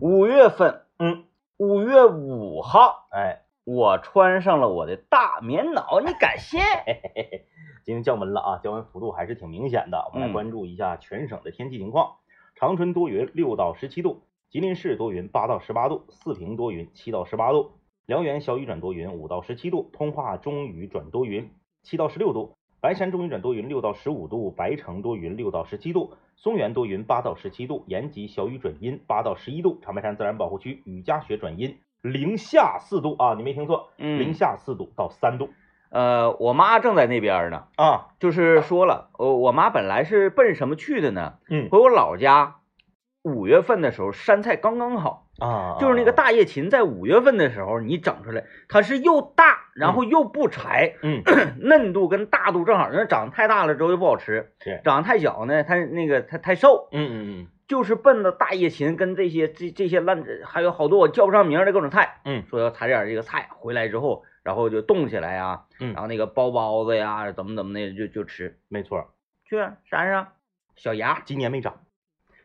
五月份，嗯，五月五号，哎，我穿上了我的大棉袄，你敢信？今天降温了啊，降温幅度还是挺明显的。我们来嗯关注一下全省的天气情况。长春多云，六到十七度；吉林市多云，八到十八度；四平多云，七到十八度；辽源小雨转多云，五到十七度；通化中雨转多云，七到十六度；白山中雨转多云，六到十五度；白城多云，六到十七度；松原多云，八到十七度；延吉小雨转阴，八到十一度；长白山自然保护区雨夹雪转阴，零下四度啊，你没听错，零嗯，下四度到三度呃，我妈正在那边呢，啊，就是说了，我我妈本来是奔什么去的呢？嗯回我老家，五月份的时候山菜刚刚好，啊，就是那个大叶芹在五月份的时候你整出来，它是又大，然后又不柴，嗯，嫩度跟大度正好。那长得太大了之后就不好吃，是，长得太小呢，它那个它太瘦。嗯嗯嗯。就是奔着大叶芹跟这些这这些烂，还有好多我叫不上名儿的各种菜，嗯。说要采点这个菜回来之后，然后就冻起来呀，嗯。然后那个包包子呀，怎么怎么的就就吃。没错，去啊山上，小芽今年没涨，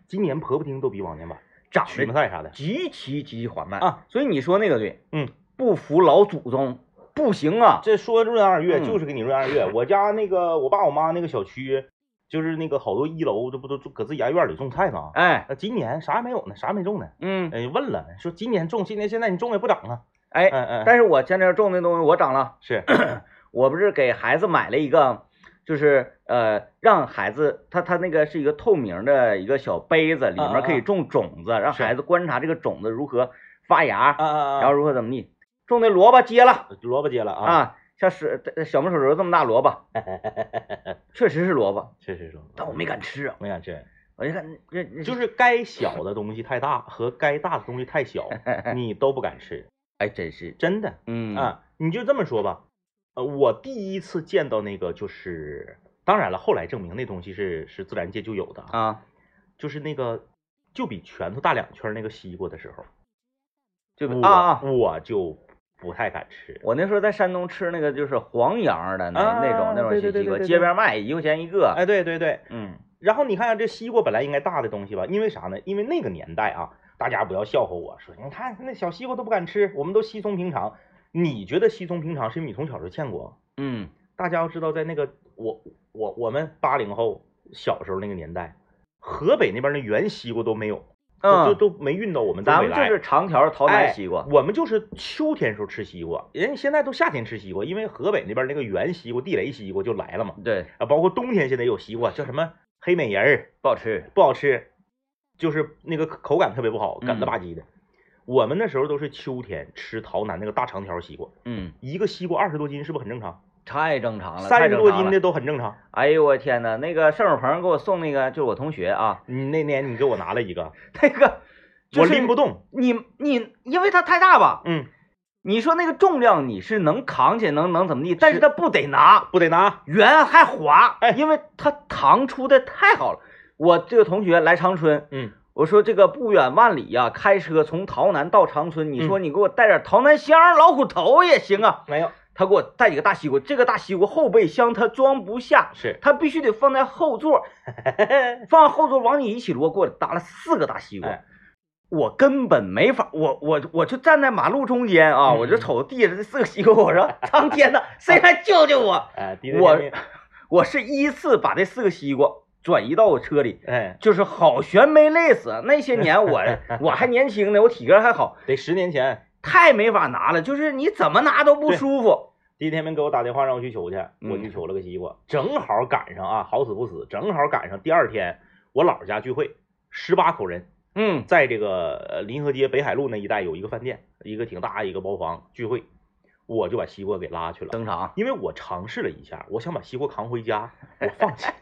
今年婆婆丁都比往年晚，长曲子得菜啥的，极其极其缓慢。啊，所以你说那个对，嗯，不服老祖宗不行啊，这说闰二月嗯。就是给你闰二月。我家那个我爸我妈那个小区，就是那个好多一楼，这不都搁自己家院里种菜吗？哎，那今年啥也没有呢，啥也没种呢。嗯，哎，问了，说今年种，今年现在你种也不长啊。哎，嗯嗯，但是我前天种那东西我长了，是，我不是给孩子买了一个，就是呃，让孩子他他那个是一个透明的一个小杯子，里面可以种种子，让孩子观察这个种子如何发芽，然后如何怎么地。种的萝卜结了萝卜结了啊，啊，像是小拇手指头这么大萝卜，确实是萝卜，确实说，但我没敢吃啊。没敢吃，我就看就是该小的东西太大和该大的东西太小，你都不敢吃，哎，真是，真的。嗯啊，你就这么说吧，呃，我第一次见到那个就是，当然了，后来证明那东西是是自然界就有的，啊，就是那个就比拳头大两圈那个西瓜的时候，就啊啊，我就不太敢吃。我那时候在山东吃那个就是黄瓤的那、啊那种那种西瓜，街边卖一块钱一个。哎，对对对，嗯然后你看这西瓜本来应该大的东西吧，因为啥呢？因为那个年代啊，大家不要笑话我说，你看那小西瓜都不敢吃，我们都稀松平常。你觉得稀松平常，是因为你从小就见过。嗯，大家要知道，在那个我我我们八零后小时候那个年代，河北那边的圆西瓜都没有，都嗯，都都没运到我们东北来。咱们就是长条桃哎南西瓜。我们就是秋天时候吃西瓜，人家现在都夏天吃西瓜，因为河北那边那个圆西瓜、地雷西瓜就来了嘛。对，啊，包括冬天现在有西瓜，叫什么黑美人儿，不好吃。不好吃，就是那个口感特别不好，干了吧唧的。我们那时候都是秋天吃桃南那个大长条西瓜，嗯，一个西瓜二十多斤，是不是很正常？太正常了，三十多斤的。都很正常。哎呦我天呐，那个盛友鹏给我送那个，就是我同学啊，你那年你给我拿了一个，那个、就是、我拎不动。你你，因为它太大吧，嗯，你说那个重量你是能扛起来，能能怎么地，但是它不得拿，不得拿。圆还滑，哎因为它糖出的太好了。我这个同学来长春，嗯，我说这个不远万里呀、开车从洮南到长春，你嗯说你给我带点洮南香、老虎头也行啊。没有，他给我带几个大西瓜，这个大西瓜后备箱它装不下，是它必须得放在后座，放后座往你一起摞，给我打了四个大西瓜。哎我根本没法，我我我就站在马路中间啊，嗯我就瞅着地上这四个西瓜，我说 苍天呐，谁来救救我？哎，我我是依次把这四个西瓜转移到我车里，哎，就是好悬没累死。那些年我 我还年轻呢，我体格还好，得十年前，太没法拿了，就是你怎么拿都不舒服。第一天明给我打电话让我去求去，嗯我去求了个西瓜，正好赶上啊，好死不死，正好赶上第二天我姥儿家聚会，十八口人，嗯在这个呃临河街北海路那一带有一个饭店，一个挺大一个包房聚会，我就把西瓜给拉去了。登场，因为我尝试了一下，我想把西瓜扛回家，我放弃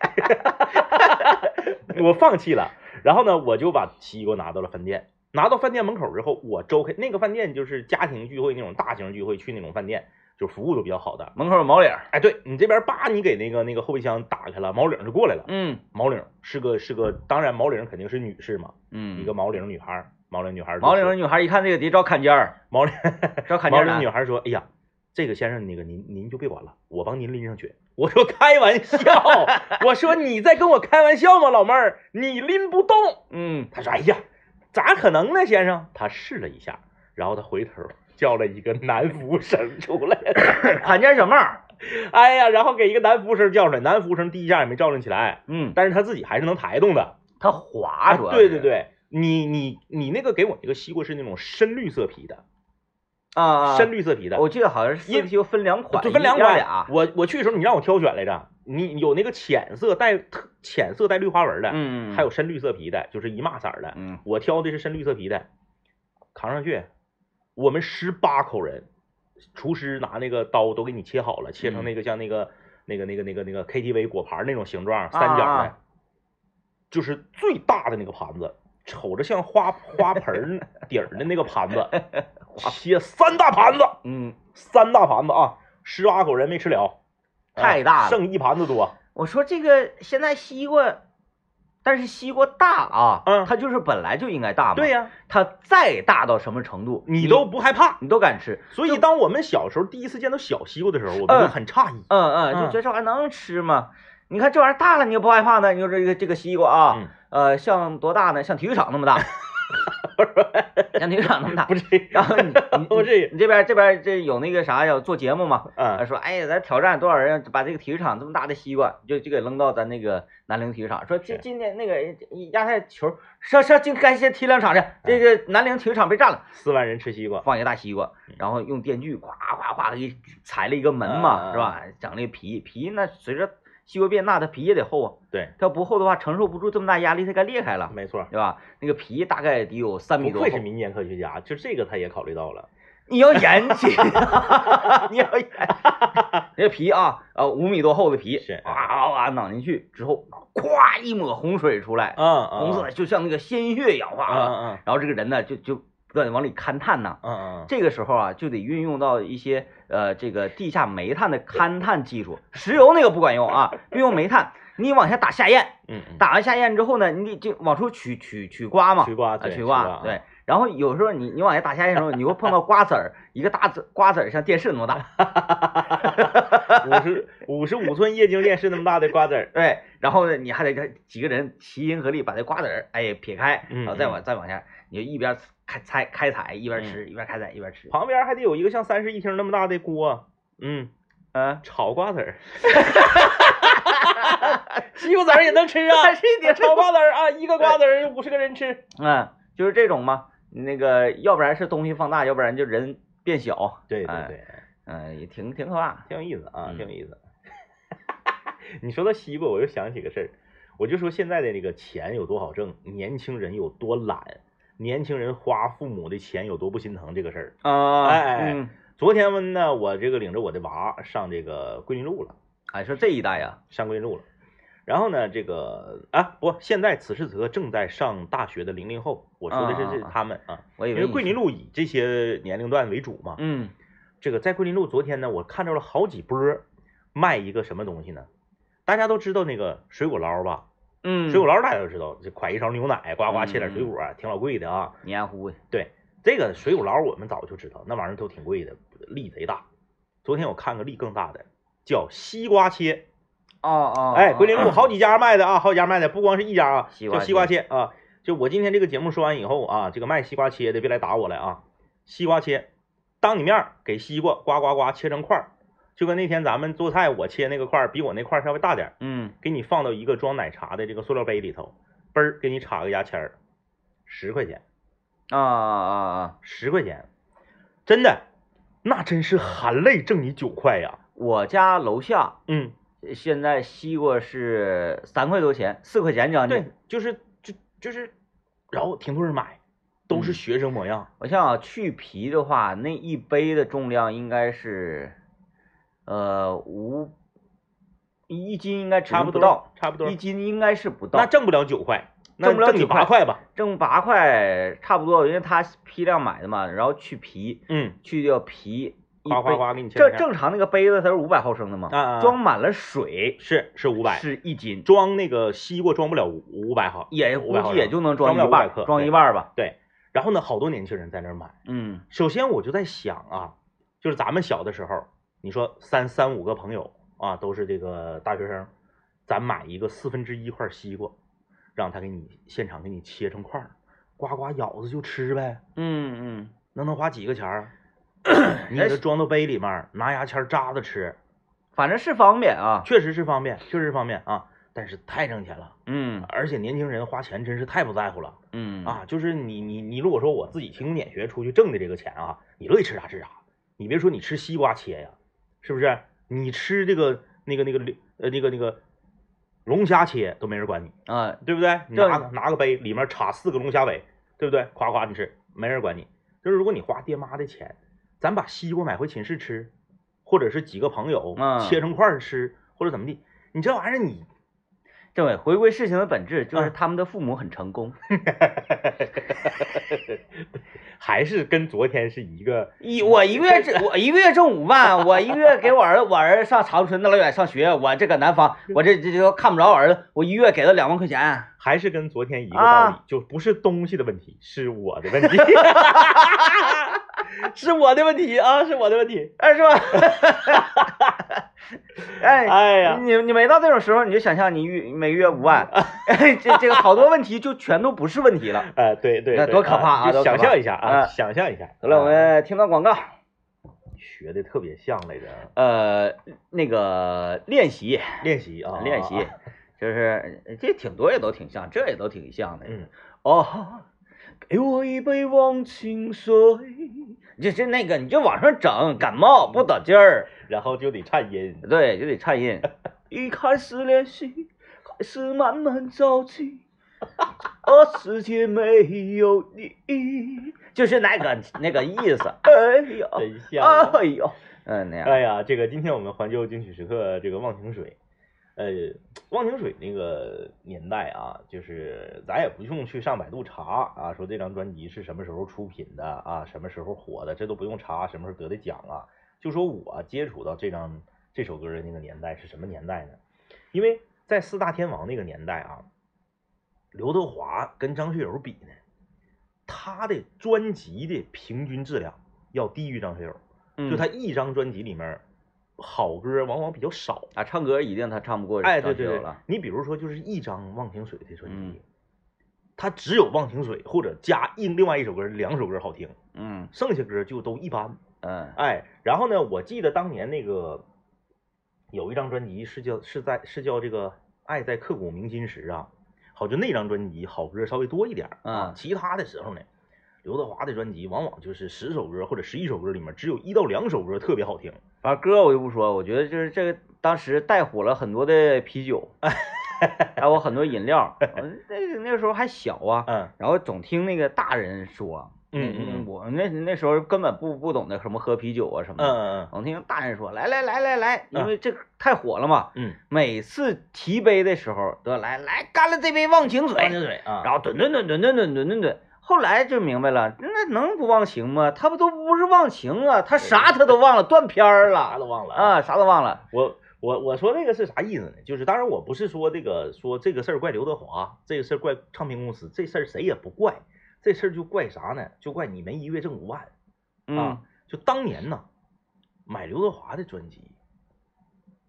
我放弃了。然后呢，我就把西瓜拿到了饭店。拿到饭店门口之后，我周开那个饭店就是家庭聚会那种大型聚会去那种饭店，就服务都比较好的。门口有毛领儿，哎，对你这边叭，你给那个那个后备箱打开了，毛领就过来了。嗯毛领是个是个，当然毛领肯定是女士嘛，嗯，一个毛领女孩儿，毛领女孩儿毛领女孩一看这个得找坎肩儿，毛领找坎毛领肩儿男女孩说：“哎呀，这个先生，那个您您就别管了，我帮您拎上去。”我说：“开玩笑，我说你在跟我开玩笑吗，老妹儿？你拎不动。嗯”他说：“哎呀，咋可能呢，先生？他试了一下，然后他回头叫了一个男服务生出来，罕见小帽儿，哎呀，然后给一个男服务生叫出来，男服务生第一下也没照应起来，嗯，但是他自己还是能抬动的。他滑啊，主要是对对对，你你你那个给我那个西瓜是那种深绿色皮的，啊，深绿色皮的，我记得好像是四 Q 又分两款，就分两款。我我去的时候你让我挑选来着，你有那个浅色带特浅色带绿花纹的，嗯，还有深绿色皮的，就是一码色儿的。嗯。我挑的是深绿色皮的，扛上去，我们十八口人，厨师拿那个刀都给你切好了，切成那个像那个、那个那个那个那个 KTV 果盘那种形状，三角的，啊就是最大的那个盘子，瞅着像花花盆 底儿的那个盘子，切三大盘子，嗯，三大盘子啊，十八口人没吃了，太大了啊剩一盘子多。我说这个现在西瓜，但是西瓜大啊，嗯它就是本来就应该大嘛。对、呀、它再大到什么程度，你都不害怕。你都敢吃。所以当我们小时候第一次见到小西瓜的时候，我们嗯就很诧异。嗯嗯，就嗯觉得这玩意儿能吃吗？你看这玩意儿大了，你又不害怕呢？你说这个这个西瓜啊，嗯呃，像多大呢？像体育场那么大，像体育场那么大不。是，然后你 你不是，你这边这边这有那个啥要做节目嘛？嗯，说哎呀，咱挑战多少人把这个体育场这么大的西瓜，就就给扔到咱那个南陵体育场。说今是今天那个压赛球，上上今该先踢两场去。这个南陵体育场被占了，四万人吃西瓜，放一个大西瓜，然后用电锯咵咵咵给踩了一个门嘛，嗯是吧？整那个皮皮那随着西瓜变大，它皮也得厚啊。对，它要不厚的话，承受不住这么大压力，它该裂开了，没错。对吧？那个皮大概得有三米多厚不愧是。民间科学家，就这个他也考虑到了。你要严谨，你要严，那皮啊，呃，五米多厚的皮，是哇哇哇攮进去之后，咵一抹洪水出来，嗯红色的就像那个鲜血一样，嗯哗，嗯然后这个人呢就就不断的往里勘探呐。嗯嗯这个时候啊，就得运用到一些呃这个地下煤炭的勘探技术，石油那个不管用啊，运用煤炭，你往下打下堰，嗯嗯，打完下堰之后呢，你得就往出取取取瓜嘛，啊，取瓜对取瓜对。然后有时候你你往下打下去的时候，你会碰到瓜子儿，一个大子瓜子儿像电视那么大，五十五十五寸液晶电视那么大的瓜子儿，对。然后呢，你还得几个人齐心合力把这瓜子儿哎撇开，嗯然后再往再往下，你就一边开采开采一边吃，一边开采一边吃。旁边还得有一个像三室一厅那么大的锅，嗯，嗯，炒瓜子儿，西瓜籽儿也能吃啊，三室一点炒瓜子儿啊，一个瓜子儿五十个人吃，嗯，就是这种嘛。那个要不然是东西放大，要不然就人变小。哎对对对，嗯，也挺挺可怕。挺有意思啊，嗯挺有意思。你说到西瓜，我又想起个事儿，我就说现在的那个钱有多好挣，年轻人有多懒，年轻人花父母的钱有多不心疼这个事儿。啊，哎哎哎嗯，昨天呢，我这个领着我的娃上这个桂林路了，哎，说这一代呀，上桂林路了。然后呢，这个啊不，现在此时此刻正在上大学的零零后，我说的是这他们啊，我以为，因为桂林路以这些年龄段为主嘛。嗯这个在桂林路昨天呢，我看到了好几波卖一个什么东西呢？大家都知道那个水果捞吧？嗯，水果捞大家都知道，这㧟一勺牛奶，呱呱嗯切点水果，挺老贵的啊。黏糊的，对，这个水果捞我们早就知道，那玩意儿都挺贵的，力贼大。昨天我看个力更大的，叫西瓜切。哦哦，哎，桂林路哦好几家卖的啊，好几家卖的，不光是一家啊，叫西瓜切啊。就我今天这个节目说完以后啊，这个卖西瓜切的别来打我来啊。西瓜切，当你面儿给西瓜呱呱呱切成块儿，就跟那天咱们做菜我切那个块儿比我那块儿稍微大点儿，嗯，给你放到一个装奶茶的这个塑料杯里头，嘣儿给你插个牙签儿，十块钱，啊啊啊！十块钱，真的，那真是含泪挣你九块呀。我家楼下嗯，现在西瓜是三块多钱，四块钱将近。对，就是就就是，然后挺多人买，都是嗯学生模样。我想想，去皮的话，那一杯的重量应该是，呃，五一斤应该只差不多能不到，差不多一斤应该是不到，那挣不了九块，那挣不了挣你9八块吧。挣八块差不多，因为他批量买的嘛，然后去皮，嗯，去掉皮，哗哗哗给你切这正常那个杯子它是五百毫升的嘛，啊装满了水是是五百，是一斤，装那个西瓜装不了五五百毫，也500毫升估计也就能装不了500一半克，装一半吧。对。然后呢，好多年轻人在那儿买。嗯首先我就在想啊，就是咱们小的时候，你说三三五个朋友啊，都是这个大学生，咱买一个四分之一块西瓜，让他给你现场给你切成块儿，呱呱咬着就吃呗，嗯嗯，那能花几个钱儿？你给它装到杯里面，拿牙签扎着吃，反正是方便啊。确实是方便，确实是方便啊。但是太挣钱了，嗯而且年轻人花钱真是太不在乎了嗯啊！就是你你你，如果说我自己勤工俭学出去挣的这个钱啊，你乐意吃啥吃啥。你别说你吃西瓜切呀，是不是？你吃这个那个那个呃那个那个龙虾切都没人管你，啊，对不对？你拿个拿个杯，里面插四个龙虾尾，对不对？夸夸你吃，没人管你。就是如果你花爹妈的钱，咱把西瓜买回寝室吃，或者是几个朋友嗯切成块儿吃，或者怎么地，你这玩意儿你政委回归事情的本质，就是嗯他们的父母很成功。还是跟昨天是一个。一我一个月挣 我一个月挣五万，我一个月给我儿子我儿子上长春那老远上学，我这个南方，我这这就看不着我儿子，我一月给他两万块钱。还是跟昨天一个道理，啊就不是东西的问题，是我的问题，是我的问题啊，是我的问题。哎，是吧？哎哎呀，你你没到这种时候，你就想象你月每个月五万，哎，这这个好多问题就全都不是问题了。呃，对对，那多可怕啊就想象一下啊，啊想象一下。好了，我啊们听到广告，学的特别像来着，呃，那个练习练习啊，练习啊，就是这挺多也都挺像，这也都挺像的。嗯，哦，给我一杯忘情水，这这那个你就往上整，感冒不得劲儿，然后就得颤音，对，就得颤音。一开始练习，开始慢慢着急，啊世界没有你，就是那个那个意思。哎呀，真像啊。哎呦，嗯，那样，哎呀，这个今天我们环球金曲时刻这个忘情水，呃，忘情水那个年代啊，就是咱也不用去上百度查啊，说这张专辑是什么时候出品的啊，什么时候火的，这都不用查，什么时候得的奖啊。就说我接触到这张这首歌的那个年代是什么年代呢？因为在四大天王那个年代啊，刘德华跟张学友比呢，他的专辑的平均质量要低于张学友。嗯就他一张专辑里面，好歌往往比较少。啊，唱歌一定他唱不过哎，对对对你比如说就是一张《忘情水》的专嗯辑，它只有《忘情水》或者加一另外一首歌，两首歌好听，嗯剩下歌就都一般。嗯哎，然后呢，我记得当年那个有一张专辑是叫是在是叫这个《爱在刻骨铭心时》啊，好就那张专辑好歌稍微多一点啊嗯，其他的时候呢。刘德华的专辑往往就是十首歌或者十一首歌里面只有一到两首歌特别好听，反正歌我就不说，我觉得就是这个当时带火了很多的啤酒，还有很多饮料。那那时候还小啊，嗯。然后总听那个大人说，嗯嗯嗯。我那那时候根本不不懂得什么喝啤酒啊什么的，嗯嗯总听大人说来来来来来，因嗯。为这太火了嘛，嗯。每次提杯的时候都要来来干了这杯忘情水，忘情水啊，然后吨吨吨吨吨吨吨吨吨。后来就明白了，那能不忘情吗？他不都不是忘情啊，他啥他都忘了，断片儿了啥都忘了。啊，啥都忘了。我我我说这个是啥意思呢？就是当然我不是说这个说这个事儿怪刘德华，这个事儿怪唱片公司，这事儿谁也不怪，这事儿就怪啥呢？就怪你们一月挣五万嗯啊！就当年呢，买刘德华的专辑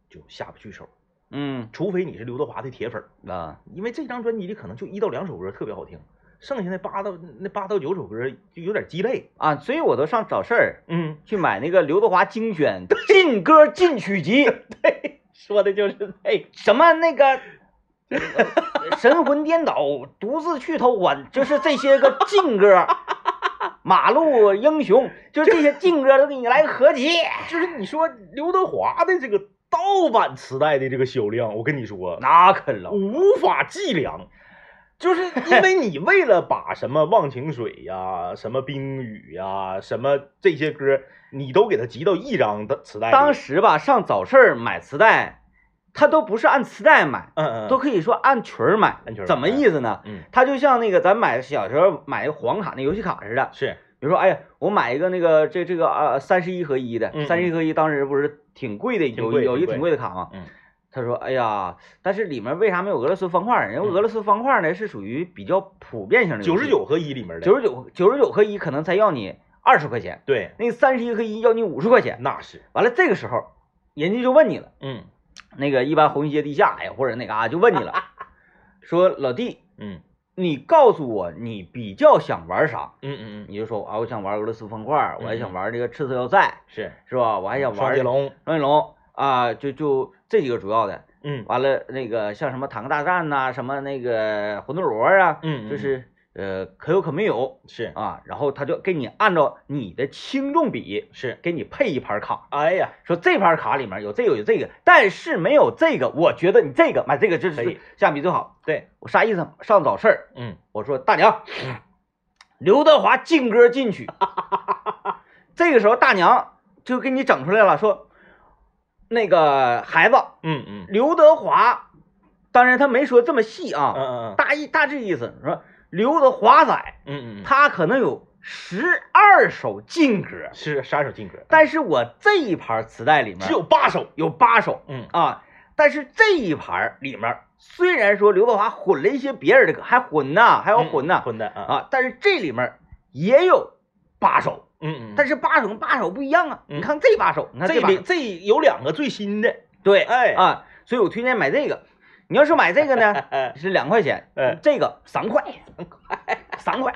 就下不去手，嗯除非你是刘德华的铁粉儿，啊，因为这张专辑里可能就一到两首歌特别好听，剩下那八到那八到九首歌就有点鸡肋。啊，所以我都上找事儿嗯，去买那个刘德华精选 劲歌进曲集，对说的就是这什么那个呃 神魂颠倒、独自去偷欢，就是这些个劲歌。马路英雄，就是这些劲歌都给你来个合集。就是你说刘德华的这个盗版磁带的这个销量，我跟你说，那肯了，无法计量。就是 因为你为了把什么忘情水呀、什么冰雨呀、什么这些歌，你都给它集到一张的磁带里。当时吧，上早市儿买磁带，他都不是按磁带买，嗯嗯都可以说按群儿买。按群儿买怎么意思呢？嗯它就像那个咱买小时候买个黄卡那游戏卡似的，是比如说，哎呀，我买一个那个这这个啊三十一合一的，嗯三十一合一当时不是挺贵的，有有一个挺贵的卡吗？嗯他说，哎呀，但是里面为啥没有俄罗斯方块？因为嗯俄罗斯方块儿呢是属于比较普遍性的，九十，九合一里面的，九十九九十九合一可能才要你二十块钱，对，那三十一合一要你五十块钱。那是完了这个时候，人家就问你了。嗯那个一般红旗街地下呀，或者那嘎、就问你了，说老弟，嗯你告诉我你比较想玩啥，嗯嗯嗯，你就说啊，我想玩俄罗斯方块，我还想嗯玩这个赤色要塞，是是吧？我还想玩双截龙，双截龙啊，就就这几个主要的。嗯完了，那个像什么坦克大战呐、什么那个魂斗罗啊，嗯，就是呃可有可没有是啊。然后他就给你按照你的轻重比是，给你配一盘卡，哎呀，说这盘卡里面有这个有这个，但是没有这个，我觉得你这个买这个就是可以相比最好。对，我啥意思？上早市儿，嗯我说大娘，刘德华劲歌进曲。这个时候大娘就给你整出来了，说那个孩子，嗯嗯。刘德华，当然他没说这么细啊，嗯嗯大意大致意思说刘德华仔嗯嗯，他可能有十二首劲歌，是十二首劲歌，但是我这一盘磁带里面只有八首，有八首。嗯。啊，但是这一盘里面虽然说刘德华混了一些别人的歌，还混呢，还要混呢、混的啊，啊，但是这里面也有八首，嗯嗯，但是八首跟八首不一样啊。嗯你看这八首，你看把这里这有两个最新的，对，哎啊，所以我推荐买这个。你要是买这个呢，哎是两块钱，哎这个三块，三块，三块。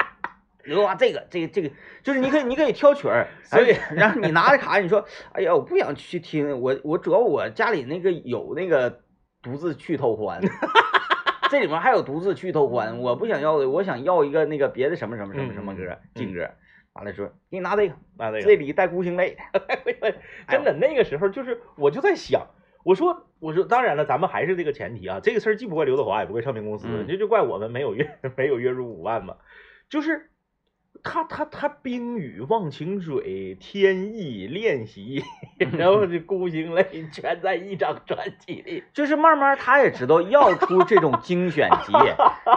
刘德华这个这个这个，就是你可以你可以挑曲儿，所以哎然后你拿着卡，你说，哎呀，我不想去听，我我主要我家里那个有那个独自去偷欢，这里面还有独自去偷欢，我不想要的，我想要一个那个别的什么什么什么什么歌嗯，劲歌。完了说，给你拿这个，拿这个这里带孤星泪的，真的那个时候就是，我就在想，我说我说，当然了，咱们还是这个前提啊，这个事儿既不怪刘德华，也不怪唱片公司，嗯这就怪我们没有月 没有月入五万嘛，就是。他他他冰雨忘情水天意练习，然后这孤星泪全在一张专辑里。就是慢慢他也知道要出这种精选集，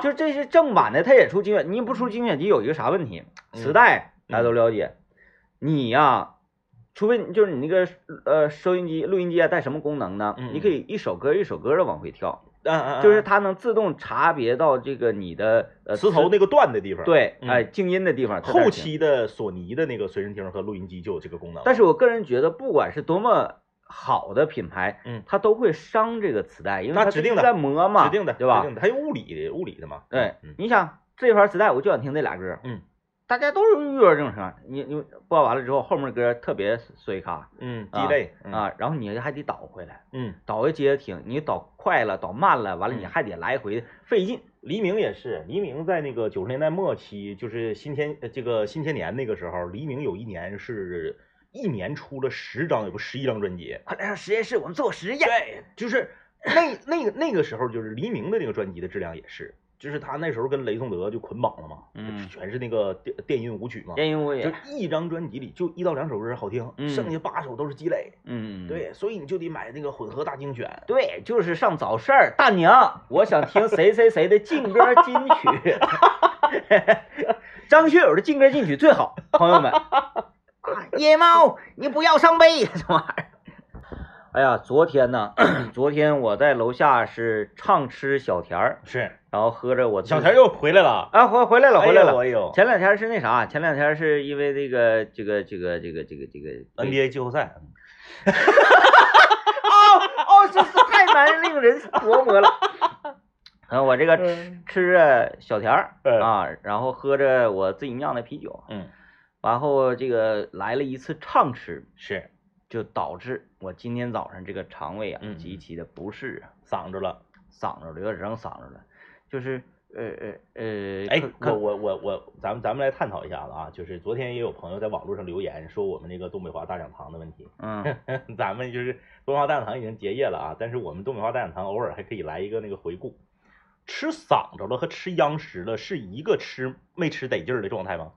就这是正版的，他也出精选，你不出精选集有一个啥问题？磁带大家都了解，你呀、除非你就是你那个呃收音机、录音机啊带什么功能呢？嗯你可以一首歌一首歌的往回跳，嗯嗯，就是它能自动查别到这个你的呃磁头那个断的地方。，对，嗯哎静音的地方。后期的索尼的那个随身听和录音机就有这个功能。但是我个人觉得，不管是多么好的品牌，嗯它都会伤这个磁带，因为它指定的在磨嘛，指定的，对吧指？定的，还有物理的物理的嘛。对嗯，你想这盘磁带，我就想听这俩歌，嗯，大家都是遇到这种情况，你你播完了之后，后面歌特别碎卡嗯，啊鸡肋嗯啊，然后你还得倒回来，嗯，倒回接着听，你倒快了，倒慢了，完了嗯你还得来回费劲，黎明也是，黎明在那个九十年代末期，就是新千呃这个新千年那个时候，黎明有一年是一年出了十张，有个十一张专辑。快来上实验室，我们做实验。对，就是那那个那个时候，就是黎明的那个专辑的质量也是，就是他那时候跟雷颂德就捆绑了嘛，嗯全是那个电电音舞曲嘛，电音舞曲就，一张专辑里就一到两首歌好听，嗯剩下八首都是积累。嗯，对，所以你就得买那个混合大精选。对，就是上早市儿，大娘，我想听谁谁谁的劲歌金曲，张学友的劲歌金曲最好，朋友们。啊，野猫，你不要伤悲，这玩意儿。哎呀，昨天呢，昨天我在楼下是畅吃小甜儿，是，然后喝着我小田又回来了，啊回回来了回来了。哎呦前两天是那啥，前两天是因为这个这个这个这个这个这个，NBA 季后赛，哦 哦，这是太难令人琢磨了。然后我这个吃嗯吃着小田儿嗯啊，然后喝着我自己酿的啤酒，嗯，然后这个来了一次畅吃，是就导致我今天早上这个肠胃啊嗯极其的不适啊，嗓子了。嗓子有点扔嗓子了，就是呃呃呃，哎可，我我我我，咱们咱们来探讨一下子啊，就是昨天也有朋友在网络上留言说我们那个东北话大讲堂的问题，嗯 咱们就是东北话大讲堂已经结业了啊，但是我们东北话大讲堂偶尔还可以来一个那个回顾。吃嗓子了和吃央食了是一个吃没吃得劲儿的状态吗？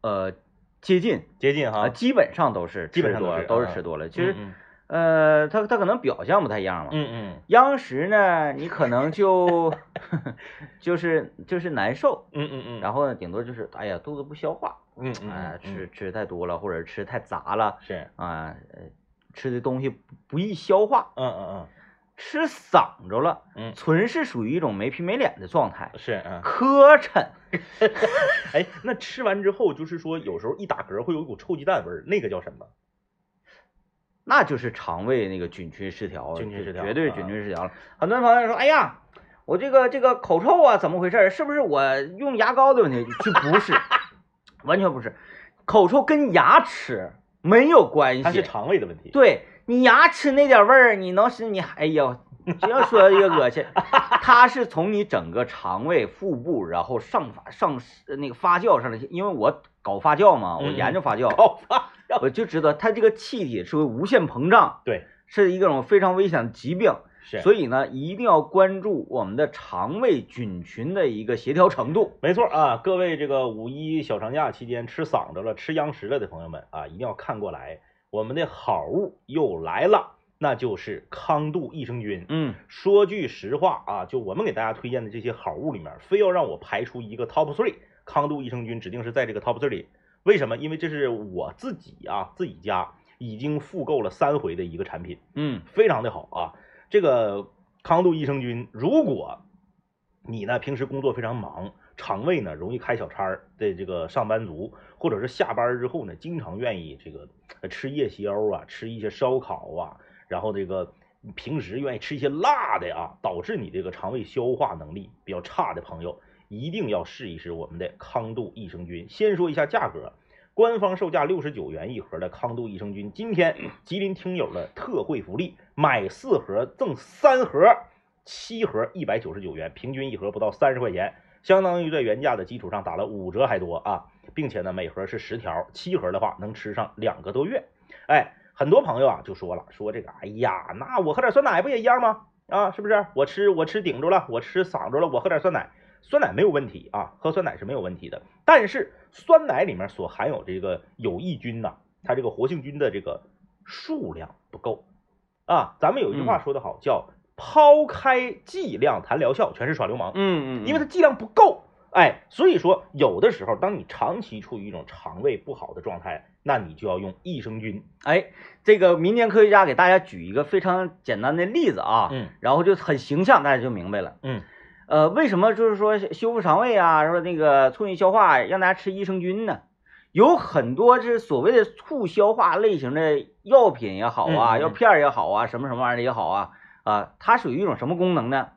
呃接近啊，接近哈，基本上都是基本上都是都是吃多了，其实嗯呃，他他可能表象不太一样嘛，嗯嗯。央视呢，你可能就 就是就是难受，嗯嗯嗯，然后呢，顶多就是哎呀肚子不消化，嗯嗯哎、嗯。吃吃太多了，或者吃太杂了是。啊，呃吃的东西不不易消化，嗯嗯嗯。吃嗓着了，嗯。纯是属于一种没皮没脸的状态，嗯是嗯，磕碜。哎，那吃完之后就是说有时候一打嗝会有一股臭鸡蛋味儿，那个叫什么？那就是肠胃那个菌群失调，菌群失调绝对菌群失调了。很多朋友说，哎呀，我这个这个口臭啊，怎么回事？是不是我用牙膏的问题？这不是，完全不是，口臭跟牙齿没有关系，它是肠胃的问题。对你牙齿那点味儿，你能使你？哎呦，这样说一个恶心。它是从你整个肠胃、腹部，然后上发上那个发酵上来，因为我搞发酵嘛，我研究发酵，搞发我就知道它这个气体是会无限膨胀，对，是一种非常危险的疾病。是，所以呢，一定要关注我们的肠胃菌群的一个协调程度。没错啊，各位这个五一小长假期间吃嗓子了、吃央食了的朋友们啊，一定要看过来，我们的好物又来了，那就是康度益生菌。嗯，说句实话啊，就我们给大家推荐的这些好物里面，非要让我排出一个 top three，康度益生菌指定是在这个 top three 里。为什么？因为这是我自己啊，自己家已经复购了三回的一个产品，嗯，非常的好啊。这个康度益生菌，如果你呢平时工作非常忙，肠胃呢容易开小差的这个上班族，或者是下班之后呢经常愿意这个吃夜宵啊，吃一些烧烤啊，然后这个平时愿意吃一些辣的啊，导致你这个肠胃消化能力比较差的朋友，一定要试一试我们的康度益生菌。先说一下价格。官方售价六十九元一盒的康度益生菌，今天吉林听友的特惠福利，买四盒赠三盒，七盒一百九十九元，平均一盒不到三十块钱，相当于在原价的基础上打了五折还多啊！并且呢，每盒是十条，七盒的话能吃上两个多月。哎，很多朋友啊就说了，说这个，哎呀，那我喝点酸奶不也一样吗？啊，是不是？我吃我吃顶住了，我吃嗓子了，我喝点酸奶。酸奶没有问题啊，喝酸奶是没有问题的。但是酸奶里面所含有这个有益菌呐，它这个活性菌的这个数量不够啊。咱们有一句话说得好，叫抛开剂量谈疗效，全是耍流氓。嗯嗯，因为它剂量不够，哎，所以说有的时候，当你长期处于一种肠胃不好的状态，那你就要用益生菌。哎，这个民间科学家给大家举一个非常简单的例子啊，嗯，然后就很形象，大家就明白了。嗯。呃，为什么就是说修复肠胃啊，说那个促进消化，让大家吃益生菌呢？有很多是所谓的促消化类型的药品也好啊，药片也好啊，什么什么玩意儿也好啊，啊，它属于一种什么功能呢？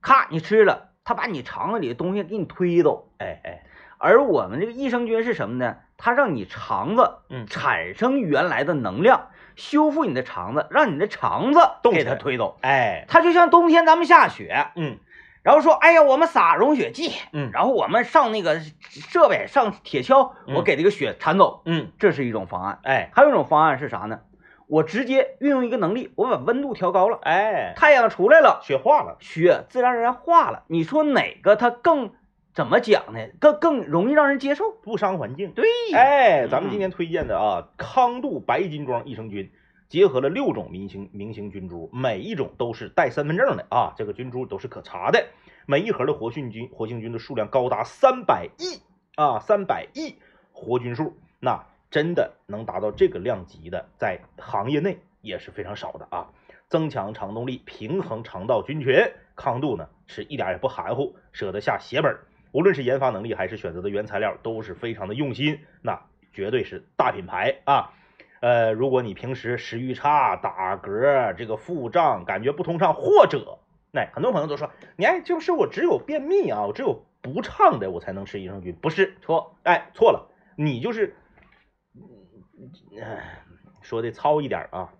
咔，你吃了，它把你肠子里的东西给你推走，哎哎。而我们这个益生菌是什么呢？它让你肠子嗯产生原来的能量，修复你的肠子，让你的肠子给它推走。哎，它就像冬天咱们下雪，嗯。然后说，哎呀，我们撒融雪剂，嗯，然后我们上那个设备上铁锹，我给这个雪铲走，嗯，这是一种方案。哎，还有一种方案是啥呢？我直接运用一个能力，我把温度调高了，哎，太阳出来了，雪化了，雪自然而然化了。你说哪个它更怎么讲呢？更更容易让人接受，不伤环境。对，哎，咱们今天推荐的啊，康度白金装益生菌。结合了六种明星明星菌株，每一种都是带身份证的啊，这个菌株都是可查的。每一盒的活性菌活性菌的数量高达三百亿啊，三百亿活菌数，那真的能达到这个量级的，在行业内也是非常少的啊。增强肠动力，平衡肠道菌群，康度呢是一点也不含糊，舍得下血本。无论是研发能力还是选择的原材料，都是非常的用心，那绝对是大品牌啊。呃，如果你平时食欲差、打嗝、这个腹胀、感觉不通畅，或者那很多朋友都说，你哎，就是我只有便秘啊，我只有不畅的我才能吃益生菌，不是错，哎，错了，你就是，哎，说的糙一点啊，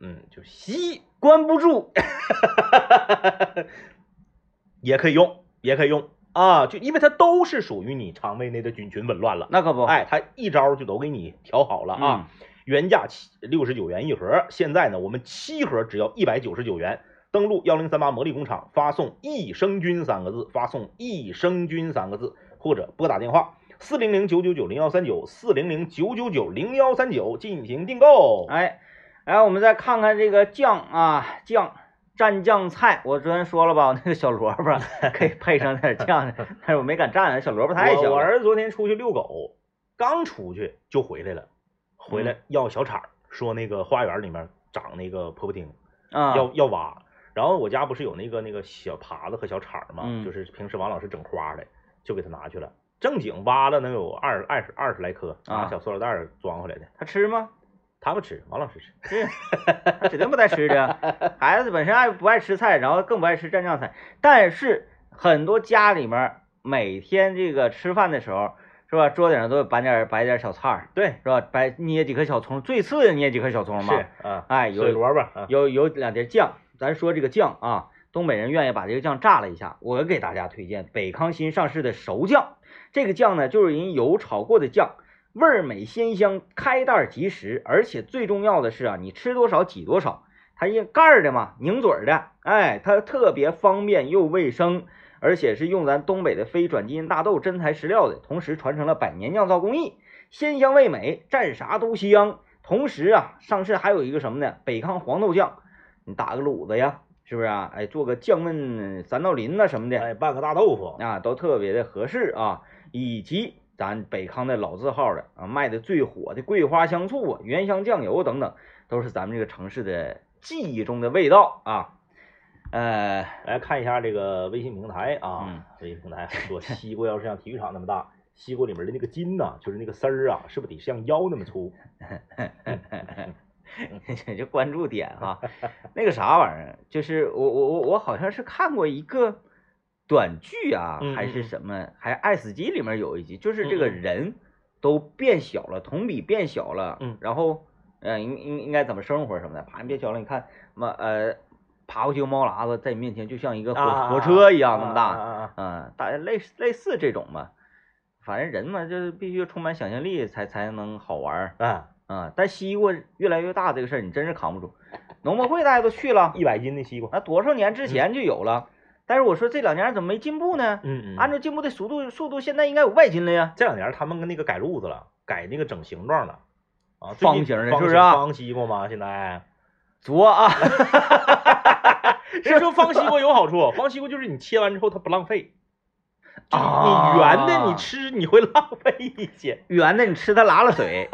嗯，就吸关不住，也可以用，也可以用啊，就因为它都是属于你肠胃内的菌群紊乱了，那可不，哎，它一招就都给你调好了啊。原价七六十九元一盒，现在呢，我们七盒只要一百九十九元。登录幺零三八魔力工厂，发送“益生菌”三个字，发送“益生菌”三个字，或者拨打电话四零零九九九零幺三九四零零九九九零幺三九进行订购。哎，来，我们再看看这个酱啊，酱蘸酱菜。我昨天说了吧，那个小萝卜 可以配上点酱，但是我没敢蘸，小萝卜太小。我儿子昨天出去遛狗，刚出去就回来了。回来要小铲，说那个花园里面长那个婆婆丁，啊，要要挖。然后我家不是有那个那个小耙子和小铲吗？就是平时王老师整花的，就给他拿去了。正经挖了能有二二十二十来颗，拿小塑料袋装回来的。他吃吗？他们吃，王老师吃。指定不带吃的。孩子本身爱不爱吃菜，然后更不爱吃蘸酱菜。但是很多家里面每天这个吃饭的时候，是吧？桌子上都会摆点摆点小菜儿，对，是吧？摆捏几颗小葱，最次的捏几颗小葱嘛。是啊，哎，有水萝卜啊，有有两碟酱，咱说这个酱啊，东北人愿意把这个酱炸了一下。我给大家推荐北康新上市的熟酱，这个酱呢就是人油炒过的酱，味儿美鲜香，开袋即食，而且最重要的是啊，你吃多少挤多少，它一盖儿的嘛，拧嘴儿的，哎，它特别方便又卫生，而且是用咱东北的非转基因大豆真材实料的，同时传承了百年酿造工艺，鲜香味美，蘸啥都香。同时啊，上市还有一个什么呢？北康黄豆酱，你打个卤子呀，是不是啊？哎，做个酱焖三道林呐什么的，哎，拌个大豆腐，啊，都特别的合适啊。以及咱北康的老字号的啊，卖的最火的桂花香醋啊、原香酱油等等，都是咱们这个城市的记忆中的味道啊。呃，来看一下这个微信平台啊，嗯微信平台很多西瓜要是像体育场那么大，西瓜里面的那个筋呐、就是那个丝儿啊，是不是得像腰那么粗？就关注点哈、那个啥玩意儿，就是我我我我好像是看过一个短剧啊，嗯还是嗯什么，还爱死机里面有一集，就是这个嗯嗯人都变小了，同比变小了，嗯然后呃应应应该怎么生活什么的，啪变小了，你看妈呃爬过去个猫喇子在你面前就像一个火、啊火车一样那么大，嗯啊啊嗯，大概类似类似这种嘛，反正人嘛就是必须充满想象力才才能好玩儿。啊啊！啊，但西瓜越来越大这个事儿，你真是扛不住。农博会大家都去了，一百斤的西瓜，那多少年之前就有了。但是我说这两年怎么没进步呢？嗯嗯按照进步的速度，速度现在应该有外斤了呀。这两年他们跟那个改路子了，改那个整形状了啊，方形的方是不是啊方西瓜吗？现在作啊，人说方西瓜有好处，方西瓜就是你切完之后它不浪费，啊你圆的你吃你会浪费一些。圆的你吃它拉了水，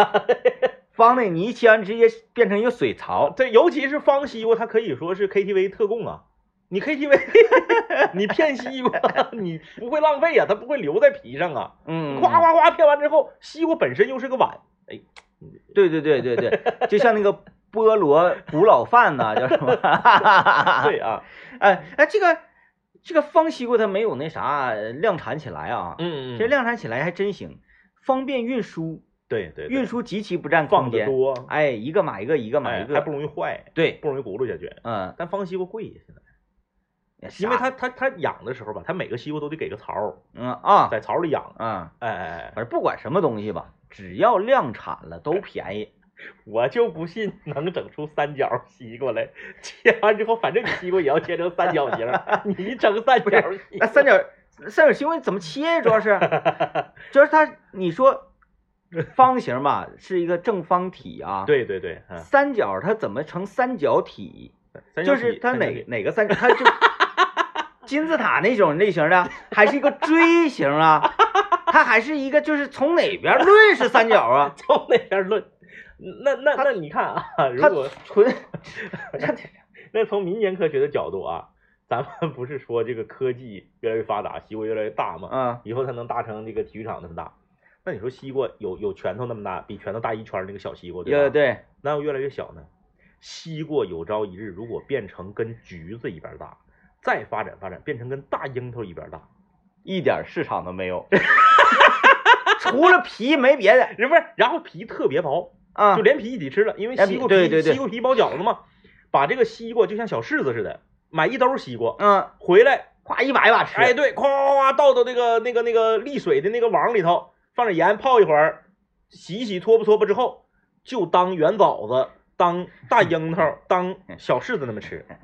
方的你一切完直接变成一个水槽。这，尤其是方西瓜，它可以说是 KTV 特供啊。你 KTV，你片西瓜，你不会浪费呀、它不会留在皮上啊。嗯，夸夸夸片完之后，西瓜本身又是个碗，哎，对对对对对，就像那个菠萝古老饭呐，叫什么？对啊，哎哎，这个这个方西瓜它没有那啥量产起来啊，嗯嗯这量产起来还真行，方便运输，对对，对运输极其不占空间。哎，一个买一个，一个买一个，哎还不容易坏，对，不容易轱辘下去。嗯，但方西瓜贵呀，现在，因为它它它养的时候吧，它每个西瓜都得给个槽儿，嗯啊在槽里养。嗯，哎哎哎，反正不管什么东西吧，只要量产了都便宜。我就不信能整出三角西瓜来，切完之后，反正你西瓜也要切成三角形，你整三角西瓜，那三角三角西瓜怎么切呀？主要是，主要是它，你说方形吧，是一个正方体啊，，对对对，嗯，三角它怎么成三角体？就是它哪哪个三角，它就金字塔那种类型的，还是一个锥形啊？它还是一个就是从哪边论是三角啊？从哪边论？那那那你看啊，如它果纯 那从民间科学的角度啊，咱们不是说这个科技越来越发达，西瓜越来越大吗？啊，以后它能大成这个体育场那么大，那你说西瓜有有拳头那么大，比拳头大一圈那个小西瓜，对吧？对对，哪有越来越小呢？西瓜有朝一日如果变成跟橘子一边大，再发展发展变成跟大樱桃一边大，一点市场都没有，除了皮没别的是不是？然后皮特别薄，啊就。连皮一起吃了，因为西瓜皮对对对西瓜皮包饺子嘛，把这个西瓜就像小柿子似的，买一兜西瓜嗯，回来，夸一把一把吃。哎，对，夸夸夸倒到那个那个那个沥水的那个网里头，放点盐泡一会儿，洗一洗搓吧搓吧之后，就当圆枣子、当大樱桃、当小柿子那么吃。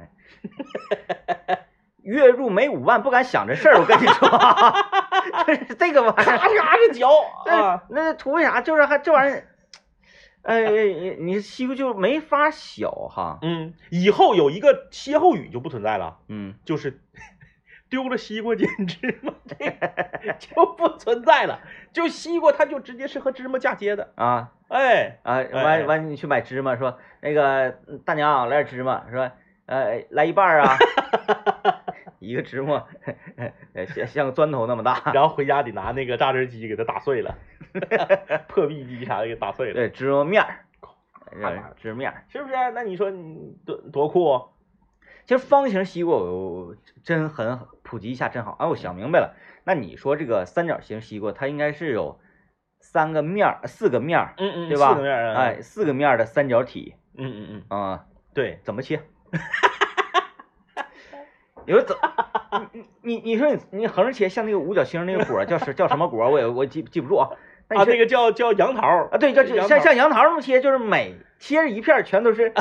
月入没五万，不敢想这事儿。我跟你说，就是这个玩意咔儿，嚓着嚼 啊！那那图为啥？就是还这玩意儿，哎，你西瓜就没法小哈。嗯，以后有一个歇后语就不存在了，嗯，就是 丢了西瓜捡芝麻，这个就不存在了。就西瓜，它就直接是和芝麻嫁接的。啊哎，啊，哎完完你去买芝麻，说那个嗯大娘来点芝麻，说呃来一半儿啊，一个芝麻呃像像个砖头那么大。然后回家得拿那个榨汁机给它打碎了，破壁机啥的给打碎了。对，芝麻面儿，芝麻面儿。是不是？那你说你多多酷？啊其实方形西瓜我真很普及一下真好。哎，我想明白了，那你说这个三角形西瓜，它应该是有三个面儿、四个面儿，嗯嗯，对吧四个面儿啊，哎，四个面儿的三角体嗯嗯嗯，啊、对，怎么切？你说怎？你你你说你你横着切，像那个五角星那个果儿叫什叫什么果儿？我也我记记不住啊。你啊，那个叫叫杨桃儿啊，对，就就杨桃像像杨桃那么切，就是每切着一片儿全都是，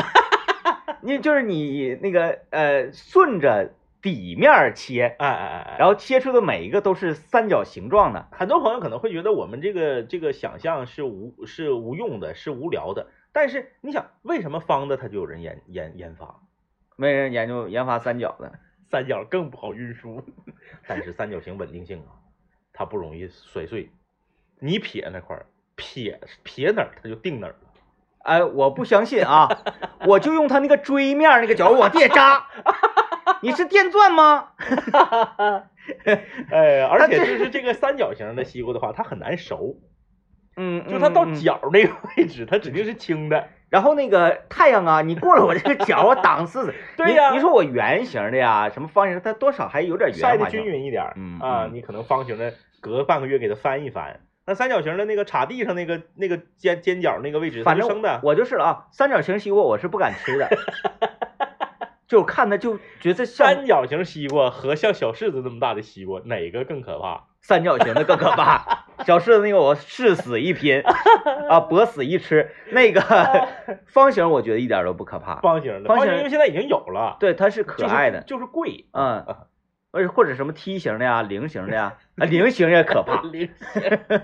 你就是你那个呃顺着底面儿切，哎哎哎哎，然后切出的每一个都是三角形状的。很多朋友可能会觉得我们这个这个想象是无是无用的，是无聊的。但是你想，为什么方的它就有人研研研发，没人研究研发三角的，三角更不好运输？但是三角形稳定性啊，它不容易摔碎。你撇那块儿，撇撇哪儿它就定哪儿了。哎，我不相信啊，我就用它那个锥面那个角往地下扎。你是电钻吗？哎，而且就是这个三角形的西瓜的话，它很难熟，嗯，就它到嗯嗯角那个位置，它指定是轻的。然后那个太阳啊，你过了我这个角，我挡死死。对呀你你说我圆形的呀，什么方形，它多少还有点晒的圆滑性。均匀一点儿，嗯啊，嗯你可能方形的隔半个月给它翻一翻，那三角形的那个插地上那个那个尖尖角那个位置，它反正生的。我就是了啊，三角形西瓜我是不敢吃的，就看它就觉得像三角形西瓜和像小柿子那么大的西瓜，哪个更可怕？三角形的更可怕。小柿子那个我誓死一拼啊，搏死一吃。那个 方形我觉得一点都不可怕，方形的，方形因为现在已经有了，对，它是可爱的，就是贵。嗯，而且或者什么梯形的呀、菱形的呀，啊，菱形也可怕。菱形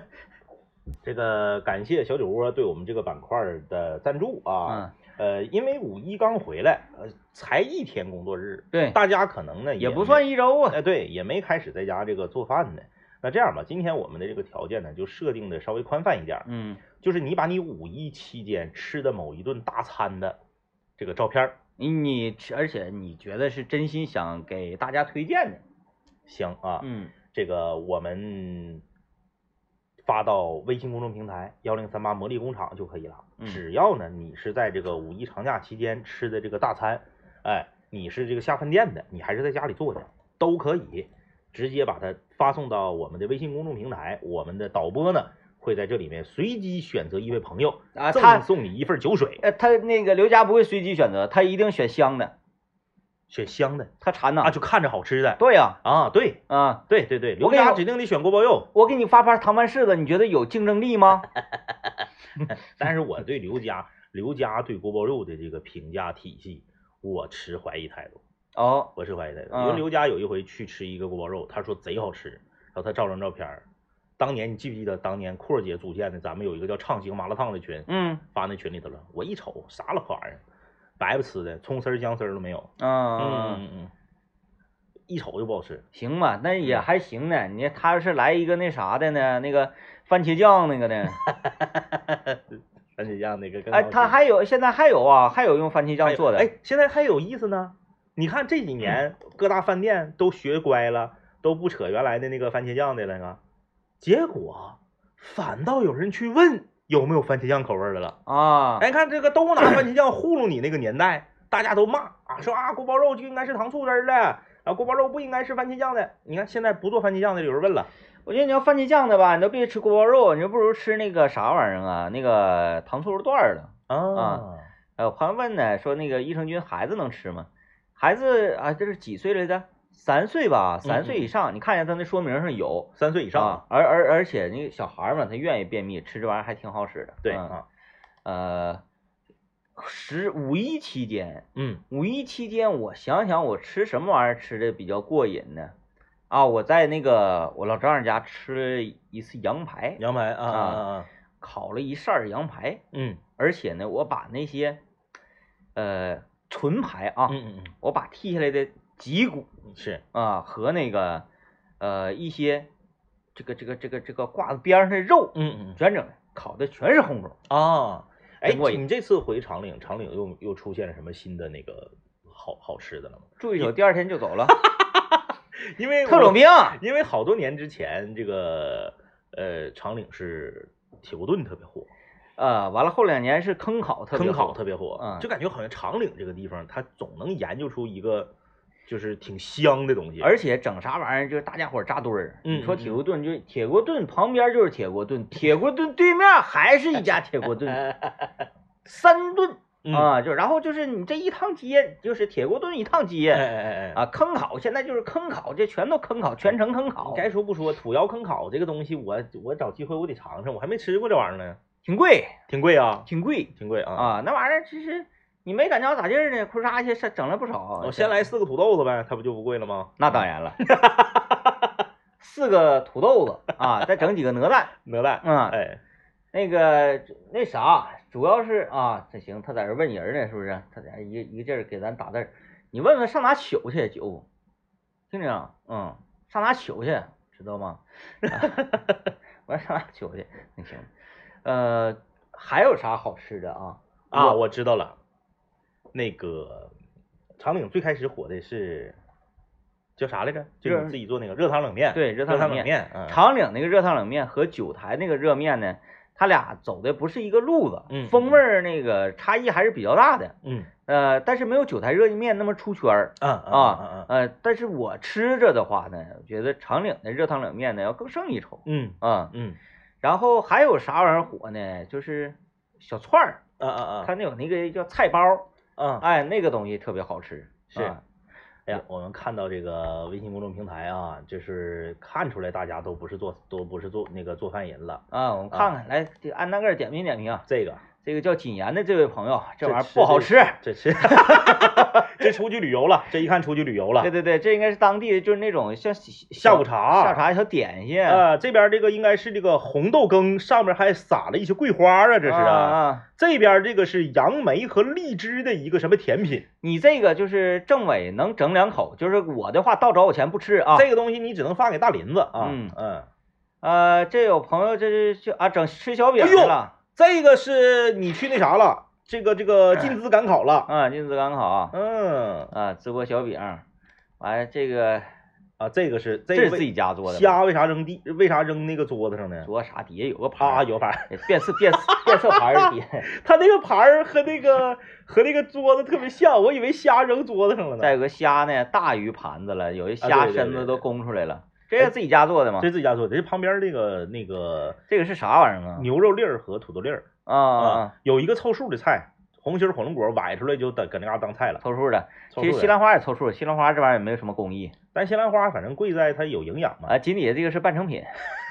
这个感谢小酒窝对我们这个板块的赞助啊。嗯，呃，因为五一刚回来，呃，才一天工作日，对，大家可能呢也不算一周啊。哎，对，也没开始在家这个做饭呢。那这样吧，今天我们的这个条件呢，就设定的稍微宽泛一点儿，嗯，就是你把你五一期间吃的某一顿大餐的这个照片儿，你你，而且你觉得是真心想给大家推荐的。行啊，嗯这个我们发到微信公众平台幺零三八魔力工厂就可以了。嗯只要呢你是在这个五一长假期间吃的这个大餐，哎，你是这个下饭店的，你还是在家里做的，都可以直接把它发送到我们的微信公众平台，我们的导播呢会在这里面随机选择一位朋友，啊，他赠送你一份酒水，呃他那个刘佳不会随机选择，他一定选香的，选香的他馋呐。啊，就看着好吃的对呀，啊，对啊，对对对，刘我跟你说家指定得选锅包肉。我给你发盘糖拌柿子，你觉得有竞争力吗？但是我对刘家刘家对锅包肉的这个评价体系，我持怀疑态度，哦，我是怀疑态度。嗯因为刘佳有一回去吃一个锅包肉，他说贼好吃，然后他照张照片儿。当年你记不记得当年阔姐组建的，咱们有一个叫畅行麻辣烫的群，嗯发那群里头了。我一瞅，啥老玩意儿，白不呲的，葱丝儿姜丝儿都没有。嗯嗯嗯，嗯嗯，一瞅就不好吃。行吧，那也还行呢。你他要是来一个那啥的呢，那个番茄酱那个呢？番茄酱那个更哎，他还有现在还有啊，还有用番茄酱做的。哎，现在还有意思呢。你看这几年各大饭店都学乖了，都不扯原来的那个番茄酱的了呢，结果反倒有人去问有没有番茄酱口味的了。啊，哎，看这个都拿番茄酱糊弄你那个年代，大家都骂啊，说啊锅包肉就应该是糖醋汁儿的，啊锅包肉不应该是番茄酱的。你看现在不做番茄酱的有人问了，我觉得你要番茄酱的吧，你都别吃锅包肉，你就不如吃那个啥玩意儿啊，那个糖醋肉段儿的。啊，还有朋友问呢，说那个益生菌孩子能吃吗？孩子啊，这是几岁来着？三岁吧，三岁以上。你看一下他那说明上有三岁以上啊，而而而且那个小孩儿嘛，他愿意便秘，吃这玩意儿还挺好使的。嗯对啊，呃，十五一期间，嗯五一期间，我想想我吃什么玩意儿吃的比较过瘾呢？啊，我在那个我老丈人家吃了一次羊排，羊排啊啊啊，烤了一扇儿羊排，嗯而且呢，我把那些呃纯排啊，嗯嗯嗯，我把剔下来的脊骨是啊和那个呃一些这个这个这个这个挂子边上的肉嗯嗯全整，烤的全是红肉。啊，哎，你这次回长岭，长岭又又出现了什么新的那个好好吃的了吗？住一宿，第二天就走了，因为特种兵。因为好多年之前，这个呃长岭是铁锅炖特别火，呃，完了后两年是坑烤特别坑烤火特别火，嗯就感觉好像长岭这个地方，它总能研究出一个就是挺香的东西。而且整啥玩意儿就是大家伙扎堆儿。嗯你说嗯铁锅炖，就铁锅炖旁边就是铁锅炖，铁锅炖对面还是一家铁锅炖，三顿嗯啊，就然后就是你这一趟街就是铁锅炖一趟哎街哎哎哎，啊，坑烤现在就是坑烤，这全都坑烤，全程坑烤，该说不说，土窑坑烤这个东西，我我找机会我得尝尝，我还没吃过这玩意儿呢，挺贵，挺贵啊，挺贵挺贵啊。啊，那玩意儿其实你没感觉咋地儿呢，哭嚓去是整了不少。我先来四个土豆子呗，它不就不贵了吗？那当然了，四个土豆子啊，再整几个鹅蛋，鹅蛋，嗯，哎，那个那啥，主要是啊，这行，他在这问人呢，是不是？他在这一个一个劲儿给咱打字儿，你问问上哪取去酒，听着，嗯，上哪取去，知道吗？我说上哪取去？那行，呃，还有啥好吃的啊？啊，我我知道了，那个长岭最开始火的是叫啥来着？就是你自己做那个热汤冷面，对，热热汤冷面。冷面，嗯，长岭那个热汤冷面和九台那个热面呢，它俩走的不是一个路子，嗯风味儿那个差异还是比较大的。嗯呃，但是没有九台热面那么出圈儿啊啊。啊呃，但是我吃着的话呢，我觉得长岭的热汤冷面呢要更胜一筹嗯啊。嗯然后还有啥玩意儿火呢？就是小串儿，啊啊啊它那有那个叫菜包，嗯！哎，那个东西特别好吃。是啊哎呀，我们看到这个微信公众平台啊，就是看出来大家都不是做都不是做那个做饭人了。啊，我们看看，来，这按那个点评点评啊。这个这个叫谨言的这位朋友，这这玩意儿不好吃。这吃，这出去旅游了，这一看出去旅游了对。对对，这应该是当地的，就是那种像下午茶下午茶小点心。呃，这边这个应该是这个红豆羹，上面还撒了一些桂花啊，这是啊啊。这边这个是杨梅和荔枝的一个什么甜品，你这个就是政委能整两口，就是我的话倒找我钱不吃啊。这个东西你只能发给大林子啊。嗯嗯，呃，这有朋友这是就啊整吃小饼哎这个是你去那啥了，这个这个进淄赶考了。啊，金子刚好嗯。啊，直播小饼，完了这个啊，这个是这是自己家做的，虾为啥扔地？为啥扔那个桌子上呢？桌啥底下有个盘啊，儿，有盘儿，变色变色 变色盘儿底下，他那个盘儿和那个和那个桌子特别像，我以为虾扔桌子上了呢。再有个虾呢大于盘子了，有的啊虾身子都供出来了，这是自己家做的吗这是？自己家做的，这旁边那个那个这个是啥玩意儿啊？牛肉粒儿和土豆粒儿啊！有一个凑数的菜，红心火龙果崴出来就等搁那嘎当菜了。凑数的，其实西兰花也凑数，西兰花这玩意儿也没有什么工艺但西兰花反正贵在它有营养嘛，啊。锦底下这个是半成品，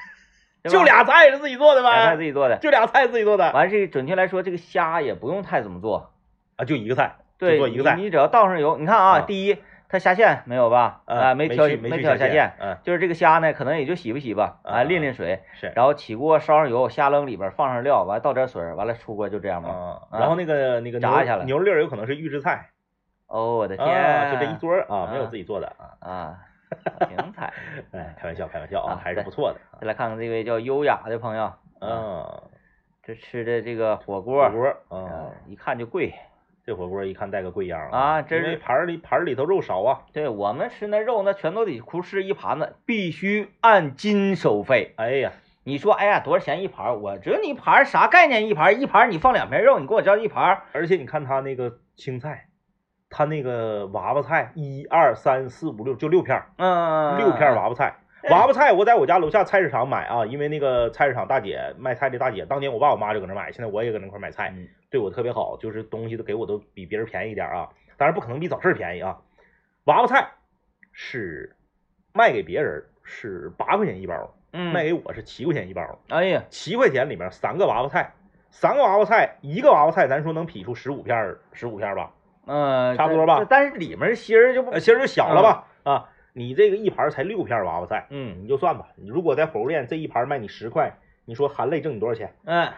就俩菜是自己做的俩菜呗，自己做的。就俩菜自己做的完这准确来说，这个虾也不用太怎么做，啊，就一个菜，就对，做一个菜你你只要倒上油，你看啊，啊第一它虾线没有吧？啊，没挑没挑虾线，，嗯就是这个虾呢，可能也就洗吧洗吧，啊啊，淋淋水，是，然后起锅烧上油，虾扔里边放上料，完了倒点水，完了出锅就这样吧。然后那个那个炸一下了牛肉粒儿有可能是预制菜，哦，我的天，啊，就这一桌啊，啊没有自己做的啊，啊，好精彩！哎，开玩笑开玩笑啊啊，还是不错的，再来看看这位叫优雅的朋友，啊，嗯，这吃的这个火锅，火锅呃啊，，一看就贵。这火锅一看带个贵样儿啊真是因为盘里盘里头肉少啊，对我们吃那肉，那全都得哭吃一盘子，必须按斤收费。哎呀，你说，哎呀，多少钱一盘？我知道你一盘啥概念？一盘一盘你放两片肉，你给我叫一盘。而且你看他那个青菜，他那个娃娃菜，一二三四五六就六片儿，嗯，六片娃娃菜。娃娃菜我在我家楼下菜市场买啊，因为那个菜市场大姐卖菜的大姐，当年我爸我妈就搁那买，现在我也搁那块儿买菜，嗯对我特别好，就是东西都给我都比别人便宜一点啊，当然不可能比早市便宜啊。娃娃菜是卖给别人是八块钱一包，嗯，卖给我是七块钱一包，哎呀，七块钱里面三个娃娃菜，三个娃娃菜，一个娃娃菜咱说能劈出十五片儿，十五片儿吧，嗯，差不多吧但但是里面芯儿就不芯儿就小了吧、啊，你这个一盘儿才六片儿娃娃菜，嗯你就算吧，你如果在火锅店这一盘儿卖你十块，你说含泪挣你多少钱？嗯，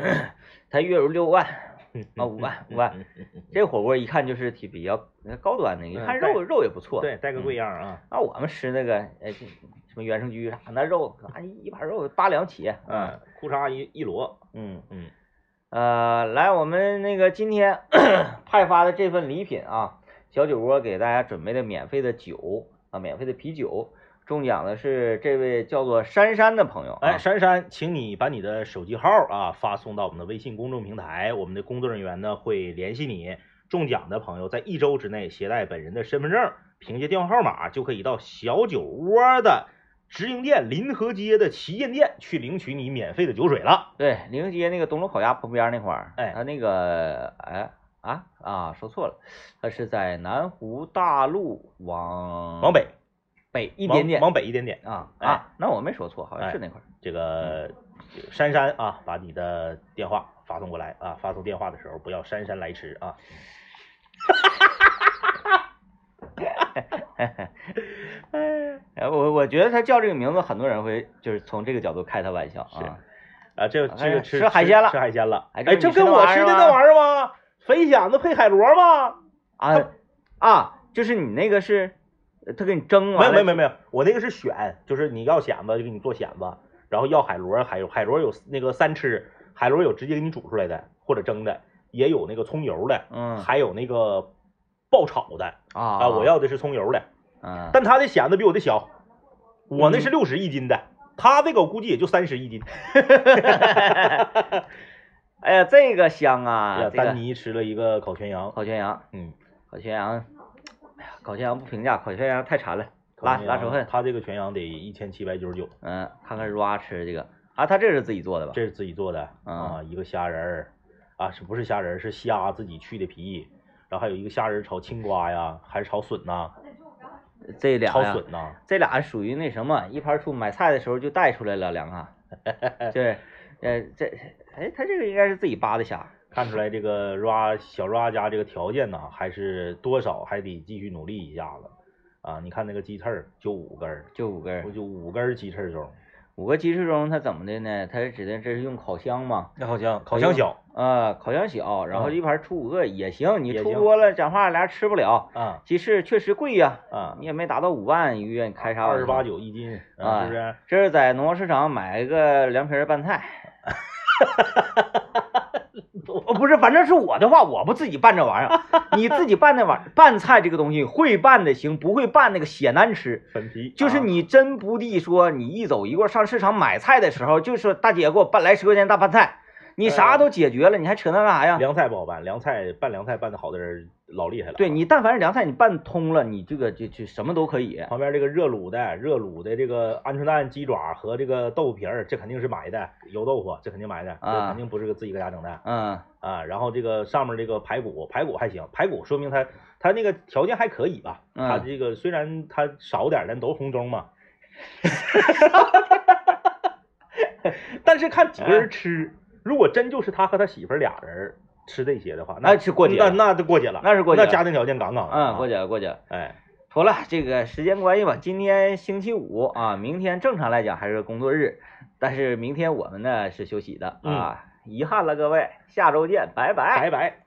他月入六万，嗯啊五万五万，这火锅一看就是挺比较高端的，一看嗯肉肉也不错。对，带个贵样儿啊，啊，我们吃那个，哎，什么原生居啥，那肉啊一一盘肉八两起。嗯，裤衩一一摞，嗯，嗯，呃，来，我们那个今天 派发的这份礼品啊，小酒窝给大家准备的免费的酒啊，免费的啤酒。中奖的是这位叫做珊珊的朋友啊。哎，珊珊，请你把你的手机号啊发送到我们的微信公众平台，我们的工作人员呢会联系你。中奖的朋友在一周之内携带本人的身份证，凭借电话号码就可以到小酒窝的直营店临河街的旗舰店去领取你免费的酒水了。对，临河街那个东楼烤鸭旁边那块儿，哎他那个哎啊啊说错了，他是在南湖大路往往北北一点点往往北一点点。啊哎啊，那我没说错，好像是那块儿。这个这个珊珊啊，把你的电话发送过来啊，发送电话的时候不要姗姗来迟啊。哎，我我觉得他叫这个名字，很多人会就是从这个角度开他玩笑啊。啊，这这个吃吃海鲜了吃海鲜了。哎哎，这跟我吃的那玩意儿吗玩意儿吗？肥蚬子配海螺吗？啊啊，就是你那个是，呃他给你蒸了，有没有没有没有，我那个是选，就是你要蚬子就给你做蚬子，然后要海螺，海海螺有那个三吃，海螺有直接给你煮出来的或者蒸的，也有那个葱油的，嗯还有那个爆炒的啊啊，我要的是葱油的。嗯，但他的蚬子比我的小，我那是六十一斤的，他这个我估计也就三十一斤。哎呀，这个香啊，呀，丹尼吃了一个烤全羊，烤全羊，嗯，烤全羊，哎呀，烤全羊不评价，烤全羊太馋了，拉拉仇恨。他这个全羊得一千七百九十九，嗯，看看 Ra 吃的这个啊，他这是自己做的吧？这是自己做的嗯啊，一个虾仁儿啊，是不是虾仁儿？是虾自己去的皮，然后还有一个虾仁儿炒青瓜呀，还是炒笋呐？这俩呀，炒笋呐？这俩属于那什么，一盘出买菜的时候就带出来了两个，对，呃，这，哎，他这个应该是自己扒的虾，看出来这个 ra 小 ra 家这个条件呢，还是多少还得继续努力一下子啊！你看那个鸡翅儿就五根儿，就五根儿，就五根儿鸡翅中，五个鸡翅中它怎么的呢？它是指定这是用烤箱嘛？那烤箱烤箱小啊，烤箱小，然后嗯一盘出五个也行，你出多了，讲话俩人吃不了。啊鸡翅确实贵呀，啊，你也没达到五万一个月，你开啥？二十八九一斤，啊是不是？这是在农贸市场买一个凉皮儿拌菜。哦，不是，反正是我的话，我不自己拌这玩意儿。你自己拌那玩意儿，拌菜这个东西，会拌的行，不会拌那个血难吃。粉皮就是啊你真不地说，你一走一过上市场买菜的时候，就说大姐给我拌来十块钱大拌菜，你啥都解决了，你还扯那干啥呀？凉菜不好办，凉菜拌凉菜拌的好的人老厉害了。对你，但凡是凉菜，你拌通了，你这个就就什么都可以。旁边这个热卤的热卤的这个鹌鹑蛋鸡爪和这个豆腐皮儿，这肯定是买的油豆腐，这肯定买的，这啊肯定不是个自己搁家整的嗯啊。然后这个上面这个排骨，排骨还行，排骨说明它它那个条件还可以吧？嗯它这个虽然它少点，但都是红中嘛。但是看几个人吃，如果真就是他和他媳妇儿俩人吃这些的话，那是过节那那就过节了，那是过节了那家庭条件杠杠的啊嗯，过节了过节了。哎，妥了，这个时间关系吧，今天星期五啊，明天正常来讲还是工作日，但是明天我们呢是休息的啊，遗憾了各位，下周见，拜拜。拜拜。